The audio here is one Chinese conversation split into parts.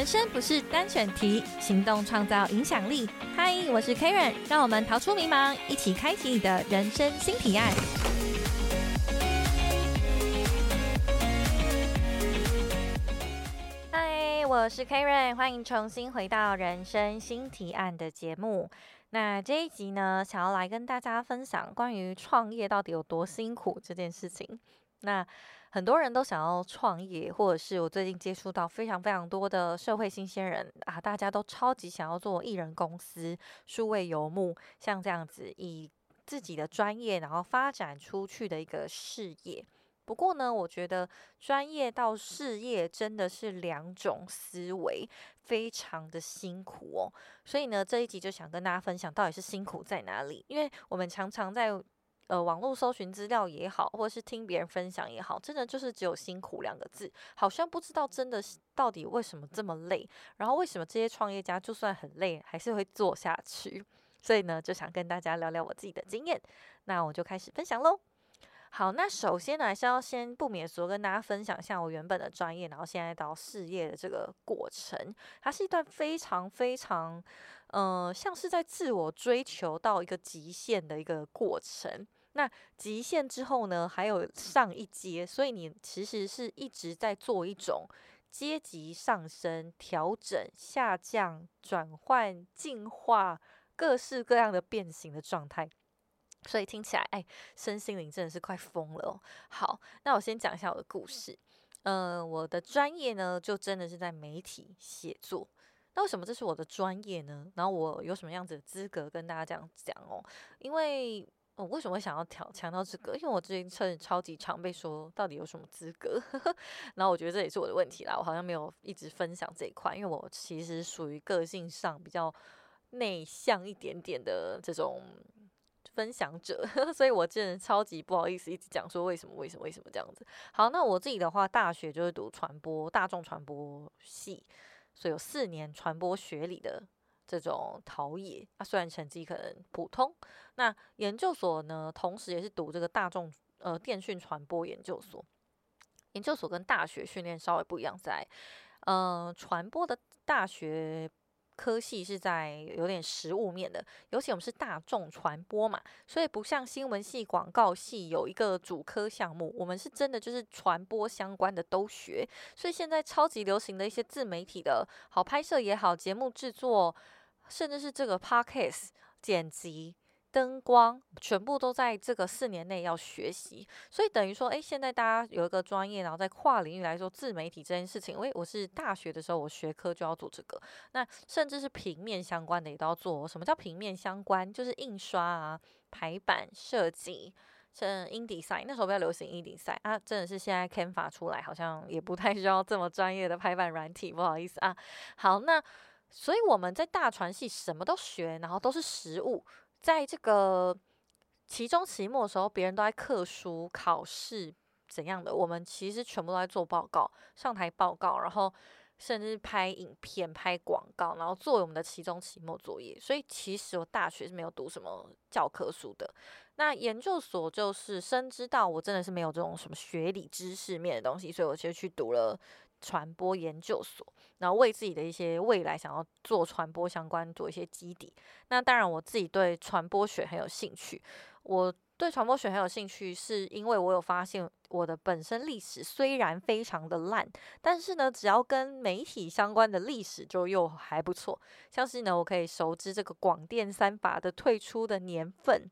人生不是单选题，行动创造影响力。嗨，我是 Karen，让我们逃出迷茫，一起开启你的人生新提案。嗨，我是 Karen，欢迎重新回到人生新提案的节目。那这一集呢，想要来跟大家分享关于创业到底有多辛苦这件事情。那很多人都想要创业，或者是我最近接触到非常非常多的社会新鲜人啊，大家都超级想要做艺人公司、数位游牧，像这样子以自己的专业然后发展出去的一个事业。不过呢，我觉得专业到事业真的是两种思维，非常的辛苦哦。所以呢，这一集就想跟大家分享到底是辛苦在哪里，因为我们常常在。呃，网络搜寻资料也好，或者是听别人分享也好，真的就是只有辛苦两个字，好像不知道真的到底为什么这么累，然后为什么这些创业家就算很累还是会做下去。所以呢，就想跟大家聊聊我自己的经验，那我就开始分享喽。好，那首先呢，还是要先不免俗跟大家分享一下我原本的专业，然后现在到事业的这个过程，它是一段非常非常，呃，像是在自我追求到一个极限的一个过程。那极限之后呢，还有上一阶，所以你其实是一直在做一种阶级上升、调整、下降、转换、进化、各式各样的变形的状态。所以听起来，哎，身心灵真的是快疯了哦。好，那我先讲一下我的故事。嗯，我的专业呢，就真的是在媒体写作。那为什么这是我的专业呢？然后我有什么样子的资格跟大家这样讲哦？因为我为什么想要调强调这个？因为我最近真的超级常被说到底有什么资格，然后我觉得这也是我的问题啦。我好像没有一直分享这一块，因为我其实属于个性上比较内向一点点的这种分享者，所以我真的超级不好意思一直讲说为什么为什么为什么这样子。好，那我自己的话，大学就是读传播大众传播系，所以有四年传播学理的。这种陶冶啊，虽然成绩可能普通，那研究所呢，同时也是读这个大众呃电讯传播研究所。研究所跟大学训练稍微不一样，在嗯传播的大学。科系是在有点实物面的，尤其我们是大众传播嘛，所以不像新闻系、广告系有一个主科项目，我们是真的就是传播相关的都学。所以现在超级流行的一些自媒体的好拍摄也好，节目制作，甚至是这个 podcast 剪辑。灯光全部都在这个四年内要学习，所以等于说，哎，现在大家有一个专业，然后在跨领域来说，自媒体这件事情，因为我是大学的时候，我学科就要做这个，那甚至是平面相关的也都要做。什么叫平面相关？就是印刷啊、排版设计，像 InDesign 那时候比较流行 InDesign 啊，真的是现在 Canva 出来，好像也不太需要这么专业的排版软体，不好意思啊。好，那所以我们在大传系什么都学，然后都是实物。在这个期中、期末的时候，别人都在课书、考试怎样的，我们其实全部都在做报告、上台报告，然后甚至拍影片、拍广告，然后作为我们的期中、期末作业。所以其实我大学是没有读什么教科书的。那研究所就是深知到我真的是没有这种什么学理知识面的东西，所以我就去读了。传播研究所，然后为自己的一些未来想要做传播相关做一些基底。那当然，我自己对传播学很有兴趣。我对传播学很有兴趣，是因为我有发现我的本身历史虽然非常的烂，但是呢，只要跟媒体相关的历史就又还不错。像是呢，我可以熟知这个广电三法的退出的年份。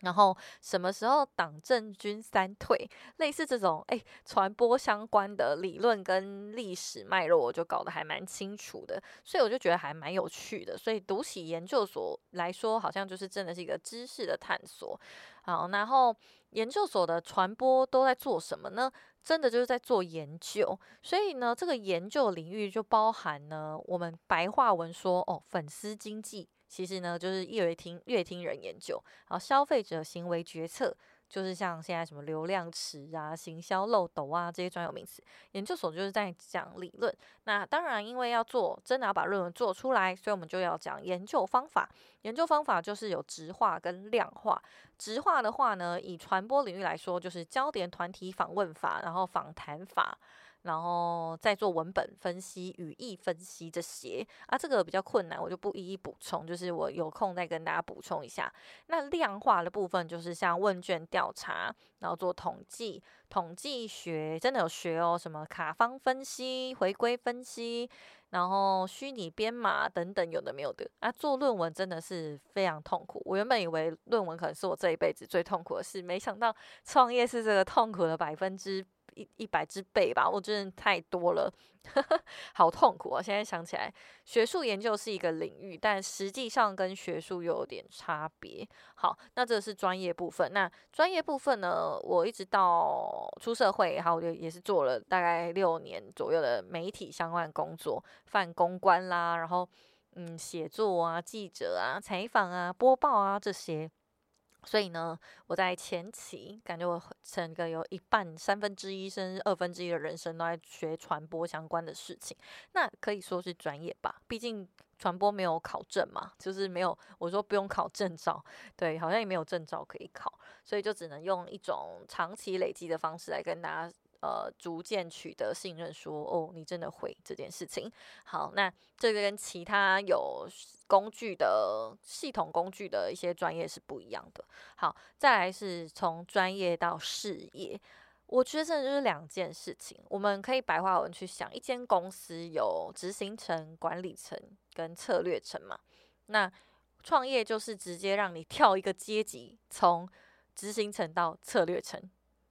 然后什么时候党政军三退，类似这种哎传播相关的理论跟历史脉络，我就搞得还蛮清楚的，所以我就觉得还蛮有趣的。所以读起研究所来说，好像就是真的是一个知识的探索。好，然后研究所的传播都在做什么呢？真的就是在做研究。所以呢，这个研究领域就包含呢，我们白话文说哦，粉丝经济。其实呢，就是乐听乐听人研究，然后消费者行为决策，就是像现在什么流量池啊、行销漏斗啊这些专有名词。研究所就是在讲理论。那当然，因为要做真的要把论文做出来，所以我们就要讲研究方法。研究方法就是有直化跟量化。直化的话呢，以传播领域来说，就是焦点团体访问法，然后访谈法。然后再做文本分析、语义分析这些啊，这个比较困难，我就不一一补充，就是我有空再跟大家补充一下。那量化的部分就是像问卷调查，然后做统计，统计学真的有学哦，什么卡方分析、回归分析。然后虚拟编码等等有的没有的啊，做论文真的是非常痛苦。我原本以为论文可能是我这一辈子最痛苦的事，没想到创业是这个痛苦的百分之。一一百之倍吧，我真的太多了，好痛苦啊！现在想起来，学术研究是一个领域，但实际上跟学术又有点差别。好，那这是专业部分。那专业部分呢？我一直到出社会，好，也也是做了大概六年左右的媒体相关工作，泛公关啦，然后嗯，写作啊、记者啊、采访啊、播报啊这些。所以呢，我在前期感觉我整个有一半三分之一甚至二分之一的人生都在学传播相关的事情，那可以说是专业吧。毕竟传播没有考证嘛，就是没有我说不用考证照，对，好像也没有证照可以考，所以就只能用一种长期累积的方式来跟大家。呃，逐渐取得信任，说哦，你真的会这件事情。好，那这个跟其他有工具的系统工具的一些专业是不一样的。好，再来是从专业到事业，我觉得这就是两件事情。我们可以白话文去想，一间公司有执行层、管理层跟策略层嘛。那创业就是直接让你跳一个阶级，从执行层到策略层。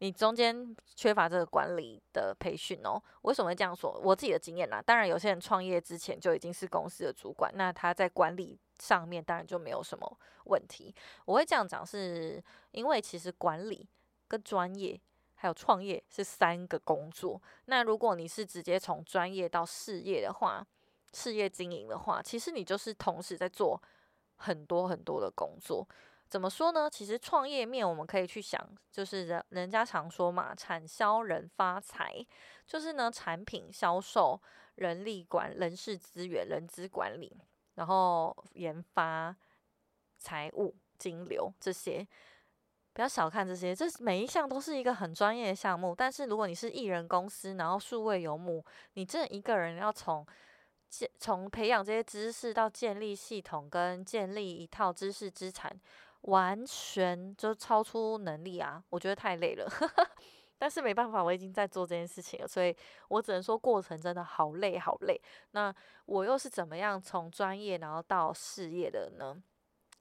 你中间缺乏这个管理的培训哦？为什么会这样说？我自己的经验啦，当然有些人创业之前就已经是公司的主管，那他在管理上面当然就没有什么问题。我会这样讲，是因为其实管理跟专业还有创业是三个工作。那如果你是直接从专业到事业的话，事业经营的话，其实你就是同时在做很多很多的工作。怎么说呢？其实创业面我们可以去想，就是人人家常说嘛，产销人发财，就是呢产品销售、人力管、人事资源、人资管理，然后研发、财务、金流这些，不要小看这些，这每一项都是一个很专业的项目。但是如果你是艺人公司，然后数位游牧，你这一个人要从建从培养这些知识到建立系统跟建立一套知识资产。完全就超出能力啊！我觉得太累了，但是没办法，我已经在做这件事情了，所以我只能说过程真的好累好累。那我又是怎么样从专业然后到事业的呢？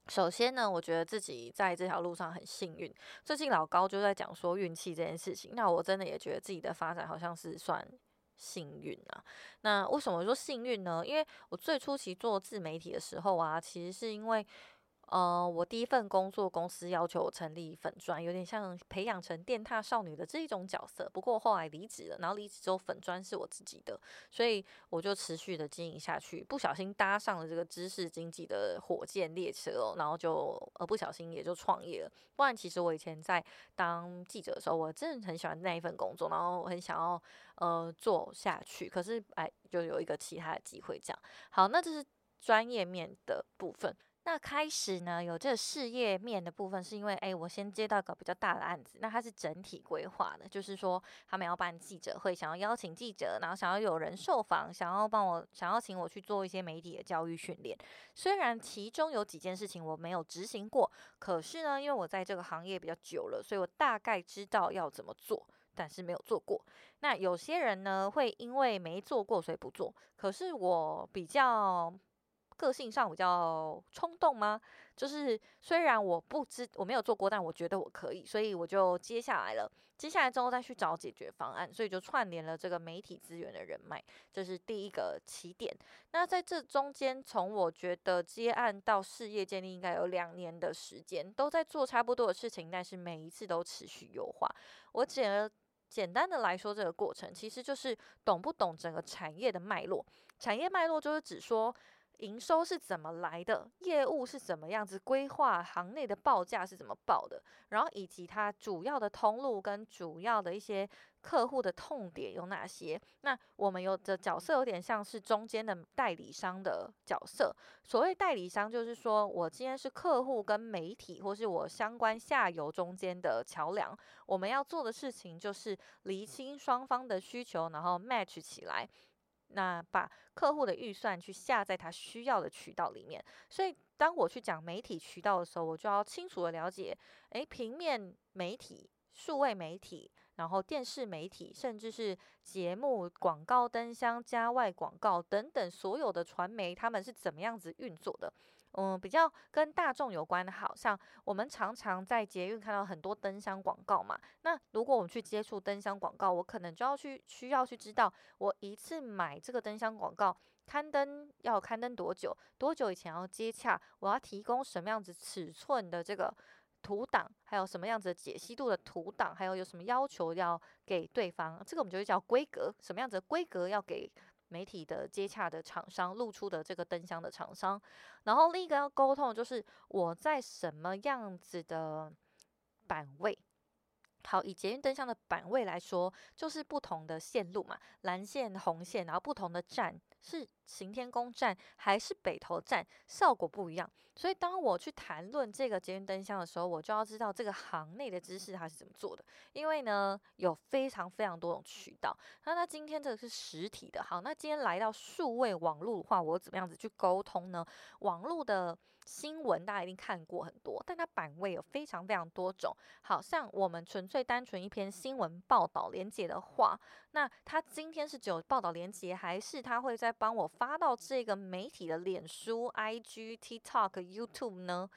首先呢，我觉得自己在这条路上很幸运。最近老高就在讲说运气这件事情，那我真的也觉得自己的发展好像是算幸运啊。那为什么说幸运呢？因为我最初期做自媒体的时候啊，其实是因为。呃，我第一份工作公司要求我成立粉砖，有点像培养成电踏少女的这一种角色。不过后来离职了，然后离职之后粉砖是我自己的，所以我就持续的经营下去。不小心搭上了这个知识经济的火箭列车，然后就呃不小心也就创业了。不然其实我以前在当记者的时候，我真的很喜欢那一份工作，然后我很想要呃做下去。可是哎，就有一个其他的机会这样。好，那这是专业面的部分。那开始呢，有这个事业面的部分，是因为哎，我先接到个比较大的案子，那它是整体规划的，就是说他们要办记者会，想要邀请记者，然后想要有人受访，想要帮我，想要请我去做一些媒体的教育训练。虽然其中有几件事情我没有执行过，可是呢，因为我在这个行业比较久了，所以我大概知道要怎么做，但是没有做过。那有些人呢，会因为没做过所以不做，可是我比较。个性上比较冲动吗？就是虽然我不知我没有做过，但我觉得我可以，所以我就接下来了。接下来之后再去找解决方案，所以就串联了这个媒体资源的人脉，这是第一个起点。那在这中间，从我觉得接案到事业建立，应该有两年的时间，都在做差不多的事情，但是每一次都持续优化。我简简单的来说，这个过程其实就是懂不懂整个产业的脉络。产业脉络就是指说。营收是怎么来的？业务是怎么样子规划？行内的报价是怎么报的？然后以及它主要的通路跟主要的一些客户的痛点有哪些？那我们有的角色有点像是中间的代理商的角色。所谓代理商，就是说我今天是客户跟媒体或是我相关下游中间的桥梁。我们要做的事情就是厘清双方的需求，然后 match 起来。那把客户的预算去下在他需要的渠道里面。所以当我去讲媒体渠道的时候，我就要清楚的了解，诶，平面媒体。数位媒体，然后电视媒体，甚至是节目、广告、灯箱、加外广告等等，所有的传媒，他们是怎么样子运作的？嗯，比较跟大众有关的，好像我们常常在捷运看到很多灯箱广告嘛。那如果我们去接触灯箱广告，我可能就要去需要去知道，我一次买这个灯箱广告刊登要刊登多久，多久以前要接洽，我要提供什么样子尺寸的这个。图档还有什么样子的解析度的图档，还有有什么要求要给对方，这个我们就叫规格，什么样子的规格要给媒体的接洽的厂商露出的这个灯箱的厂商。然后另一个要沟通就是我在什么样子的版位。好，以捷运灯箱的版位来说，就是不同的线路嘛，蓝线、红线，然后不同的站是行天宫站还是北投站，效果不一样。所以当我去谈论这个捷运灯箱的时候，我就要知道这个行内的知识它是怎么做的。因为呢，有非常非常多种渠道。那那今天这个是实体的，好，那今天来到数位网络的话，我怎么样子去沟通呢？网络的。新闻大家一定看过很多，但它版位有非常非常多种。好像我们纯粹单纯一篇新闻报道连接的话，那它今天是只有报道连接，还是它会再帮我发到这个媒体的脸书、IG、TikTok、YouTube 呢？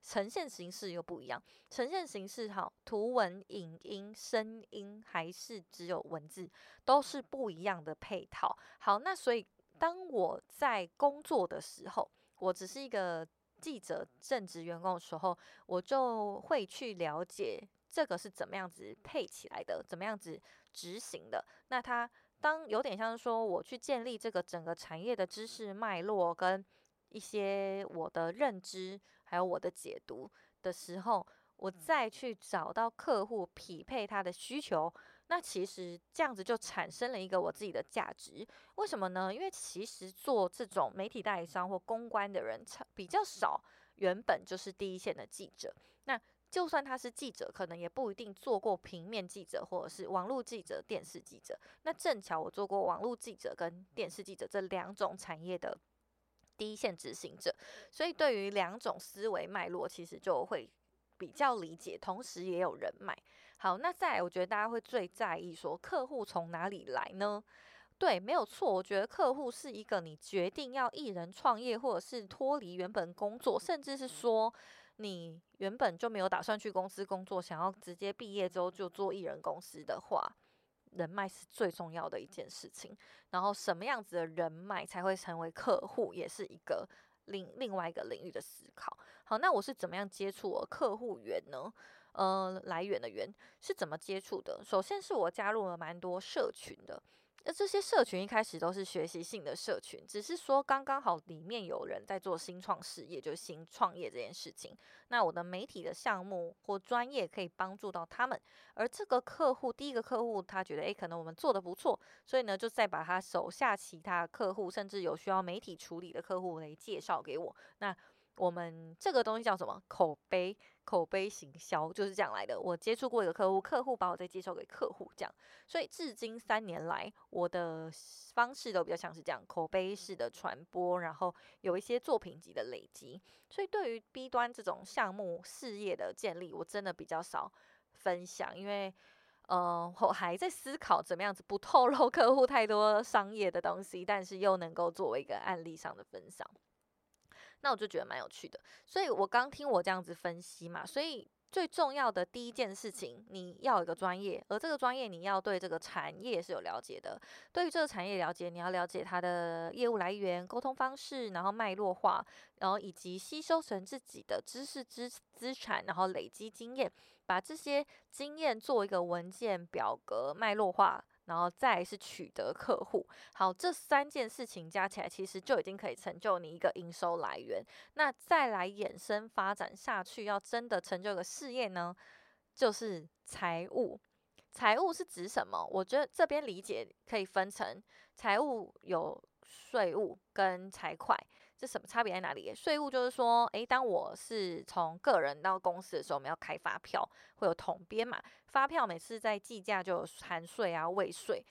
呈现形式又不一样。呈现形式好，图文、影音、声音，还是只有文字，都是不一样的配套。好，那所以当我在工作的时候，我只是一个。记者正职员工的时候，我就会去了解这个是怎么样子配起来的，怎么样子执行的。那他当有点像是说，我去建立这个整个产业的知识脉络跟一些我的认知，还有我的解读的时候，我再去找到客户匹配他的需求。那其实这样子就产生了一个我自己的价值，为什么呢？因为其实做这种媒体代理商或公关的人比较少，原本就是第一线的记者。那就算他是记者，可能也不一定做过平面记者或者是网络记者、电视记者。那正巧我做过网络记者跟电视记者这两种产业的第一线执行者，所以对于两种思维脉络，其实就会比较理解，同时也有人脉。好，那再，我觉得大家会最在意说客户从哪里来呢？对，没有错，我觉得客户是一个你决定要艺人创业，或者是脱离原本工作，甚至是说你原本就没有打算去公司工作，想要直接毕业之后就做艺人公司的话，人脉是最重要的一件事情。然后什么样子的人脉才会成为客户，也是一个另另外一个领域的思考。好，那我是怎么样接触我客户源呢？呃，来源的源是怎么接触的？首先是我加入了蛮多社群的，那这些社群一开始都是学习性的社群，只是说刚刚好里面有人在做新创事业，就新创业这件事情。那我的媒体的项目或专业可以帮助到他们，而这个客户第一个客户他觉得，诶，可能我们做的不错，所以呢，就再把他手下其他客户，甚至有需要媒体处理的客户来介绍给我。那我们这个东西叫什么？口碑，口碑行销就是这样来的。我接触过一个客户，客户把我再介绍给客户，这样。所以至今三年来，我的方式都比较像是这样，口碑式的传播，然后有一些作品集的累积。所以对于 B 端这种项目事业的建立，我真的比较少分享，因为，呃，我还在思考怎么样子不透露 客户太多商业的东西，但是又能够作为一个案例上的分享。那我就觉得蛮有趣的，所以我刚听我这样子分析嘛，所以最重要的第一件事情，你要有一个专业，而这个专业你要对这个产业是有了解的。对于这个产业了解，你要了解它的业务来源、沟通方式，然后脉络化，然后以及吸收成自己的知识资资产，然后累积经验，把这些经验做一个文件表格脉络化。然后再是取得客户，好，这三件事情加起来，其实就已经可以成就你一个营收来源。那再来衍生发展下去，要真的成就一个事业呢，就是财务。财务是指什么？我觉得这边理解可以分成财务有税务跟财会。这什么差别在哪里？税务就是说，诶，当我是从个人到公司的时候，我们要开发票，会有统编嘛？发票每次在计价就有含税啊、未税。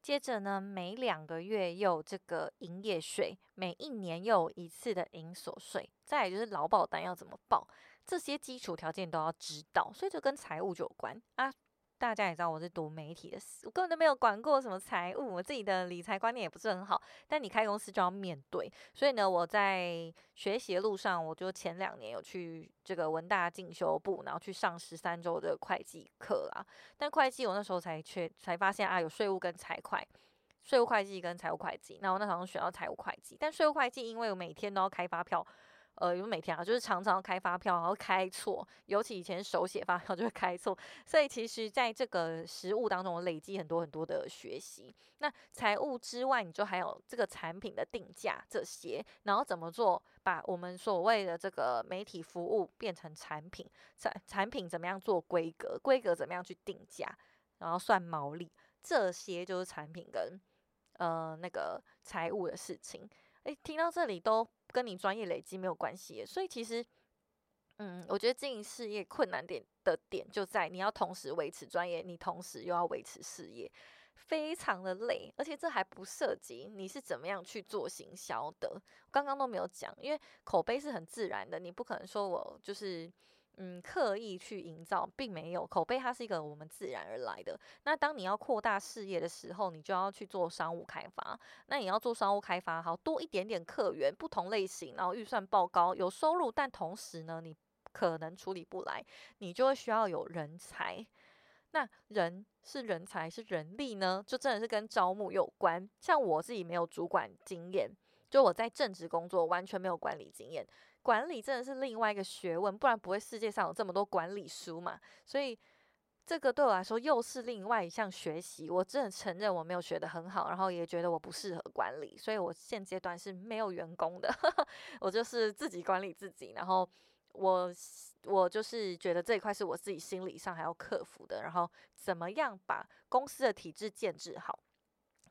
接着呢，每两个月又有这个营业税，每一年又有一次的营所税。再来就是劳保单要怎么报，这些基础条件都要知道，所以就跟财务就有关啊。大家也知道我是读媒体的，我根本都没有管过什么财务，我自己的理财观念也不是很好。但你开公司就要面对，所以呢，我在学习的路上，我就前两年有去这个文大进修部，然后去上十三周的会计课啦。但会计我那时候才确才发现啊，有税务跟财会，税务会计跟财务会计。那我那时候选到财务会计，但税务会计因为我每天都要开发票。呃，有每天啊，就是常常开发票，然后开错，尤其以前手写发票 就会开错，所以其实在这个实务当中累积很多很多的学习。那财务之外，你就还有这个产品的定价这些，然后怎么做，把我们所谓的这个媒体服务变成产品，产产品怎么样做规格，规格怎么样去定价，然后算毛利，这些就是产品跟呃那个财务的事情。诶，听到这里都。跟你专业累积没有关系，所以其实，嗯，我觉得经营事业困难点的点就在你要同时维持专业，你同时又要维持事业，非常的累，而且这还不涉及你是怎么样去做行销的，刚刚都没有讲，因为口碑是很自然的，你不可能说我就是。嗯，刻意去营造，并没有口碑，它是一个我们自然而来的。那当你要扩大事业的时候，你就要去做商务开发。那你要做商务开发，好多一点点客源，不同类型，然后预算报高，有收入，但同时呢，你可能处理不来，你就会需要有人才。那人是人才是人力呢？就真的是跟招募有关。像我自己没有主管经验，就我在正职工作完全没有管理经验。管理真的是另外一个学问，不然不会世界上有这么多管理书嘛。所以这个对我来说又是另外一项学习。我真的承认我没有学得很好，然后也觉得我不适合管理，所以我现阶段是没有员工的，我就是自己管理自己。然后我我就是觉得这一块是我自己心理上还要克服的。然后怎么样把公司的体制建制好，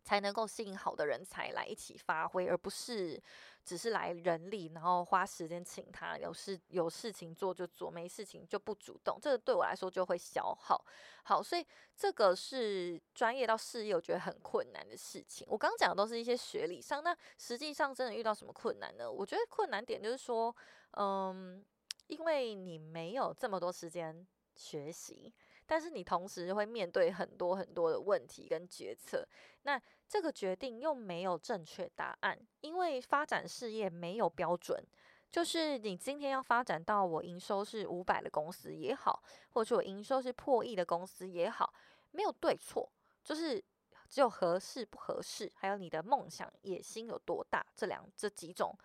才能够吸引好的人才来一起发挥，而不是。只是来人力，然后花时间请他，有事有事情做就做，没事情就不主动，这个对我来说就会消耗。好，所以这个是专业到事业，我觉得很困难的事情。我刚刚讲的都是一些学理上，那实际上真的遇到什么困难呢？我觉得困难点就是说，嗯，因为你没有这么多时间学习。但是你同时会面对很多很多的问题跟决策，那这个决定又没有正确答案，因为发展事业没有标准，就是你今天要发展到我营收是五百的公司也好，或者说我营收是破亿的公司也好，没有对错，就是只有合适不合适，还有你的梦想野心有多大，这两这几种。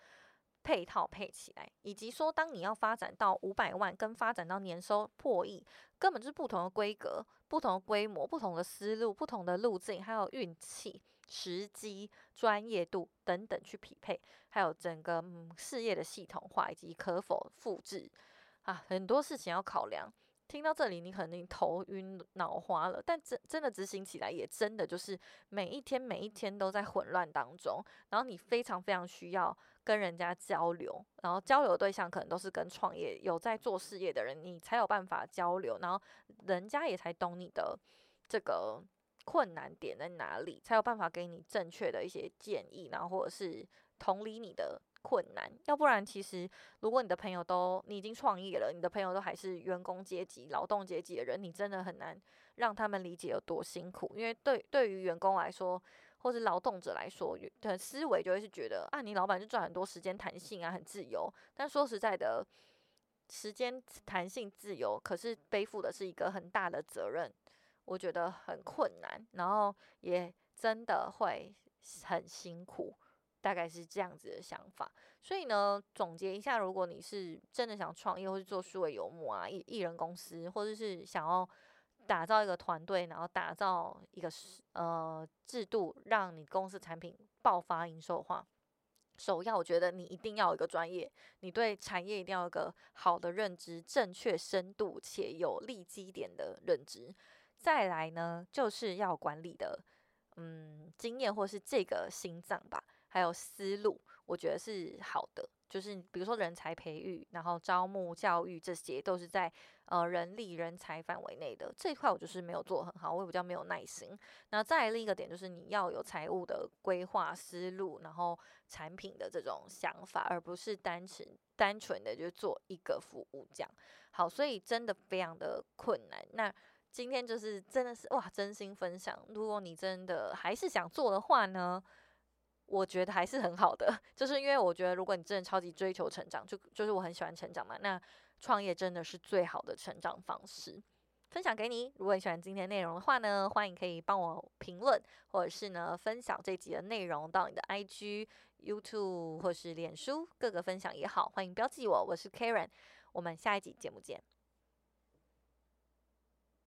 配套配起来，以及说，当你要发展到五百万，跟发展到年收破亿，根本就是不同的规格、不同的规模、不同的思路、不同的路径，还有运气、时机、专业度等等去匹配，还有整个事业的系统化以及可否复制啊，很多事情要考量。听到这里，你肯定头晕脑花了，但真真的执行起来，也真的就是每一天每一天都在混乱当中，然后你非常非常需要跟人家交流，然后交流对象可能都是跟创业有在做事业的人，你才有办法交流，然后人家也才懂你的这个困难点在哪里，才有办法给你正确的一些建议，然后或者是同理你的。困难，要不然其实，如果你的朋友都你已经创业了，你的朋友都还是员工阶级、劳动阶级的人，你真的很难让他们理解有多辛苦。因为对对于员工来说，或是劳动者来说，的思维就会是觉得啊，你老板就赚很多时间弹性啊，很自由。但说实在的，时间弹性自由，可是背负的是一个很大的责任，我觉得很困难，然后也真的会很辛苦。大概是这样子的想法，所以呢，总结一下，如果你是真的想创业，或是做数位游牧啊，艺艺人公司，或者是想要打造一个团队，然后打造一个呃制度，让你公司产品爆发营收化，首要我觉得你一定要有一个专业，你对产业一定要有个好的认知，正确、深度且有利基点的认知。再来呢，就是要管理的，嗯，经验或是这个心脏吧，还有思路，我觉得是好的。就是比如说人才培育，然后招募、教育这些，都是在呃人力人才范围内的这一块，我就是没有做很好，我也比较没有耐心。那再另一个点就是你要有财务的规划思路，然后产品的这种想法，而不是单纯单纯的就做一个服务这样。好，所以真的非常的困难。那今天就是真的是哇，真心分享。如果你真的还是想做的话呢？我觉得还是很好的，就是因为我觉得，如果你真的超级追求成长，就就是我很喜欢成长嘛，那创业真的是最好的成长方式。分享给你，如果你喜欢今天内容的话呢，欢迎可以帮我评论，或者是呢分享这集的内容到你的 IG、YouTube 或是脸书各个分享也好，欢迎标记我，我是 Karen，我们下一集节目见。